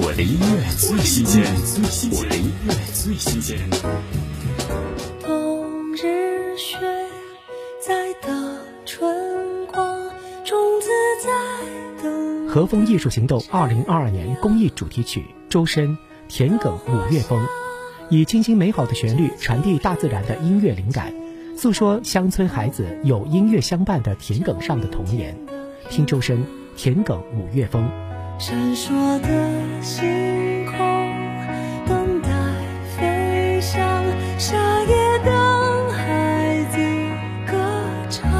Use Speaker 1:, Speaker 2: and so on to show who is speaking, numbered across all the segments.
Speaker 1: 我的音乐最新鲜，我的音乐最新鲜。
Speaker 2: 冬日雪在打春光，种子在等。
Speaker 3: 和风艺术行动二零二二年公益主题曲《周深田埂五月风》，以清新美好的旋律传递大自然的音乐灵感，诉说乡村孩子有音乐相伴的田埂上的童年。听周深《田埂五月风》。
Speaker 2: 闪烁的星空，等待飞翔，夏夜等孩子歌唱。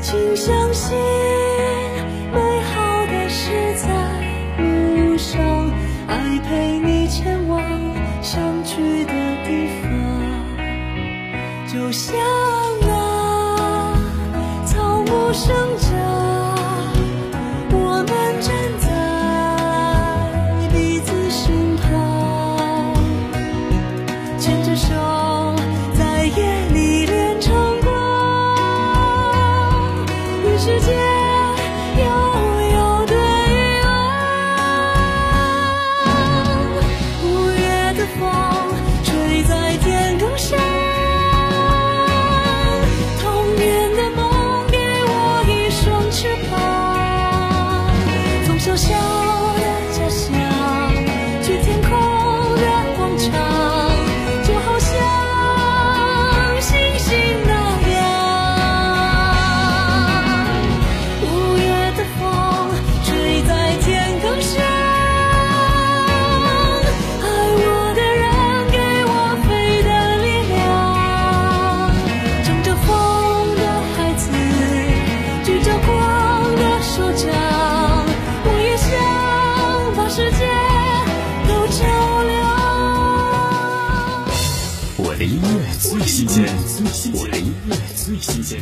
Speaker 2: 请相信，美好的事在路上，爱陪你前往相聚的地方，就像那草木生长。世界
Speaker 1: 新鲜，我的音乐最新鲜。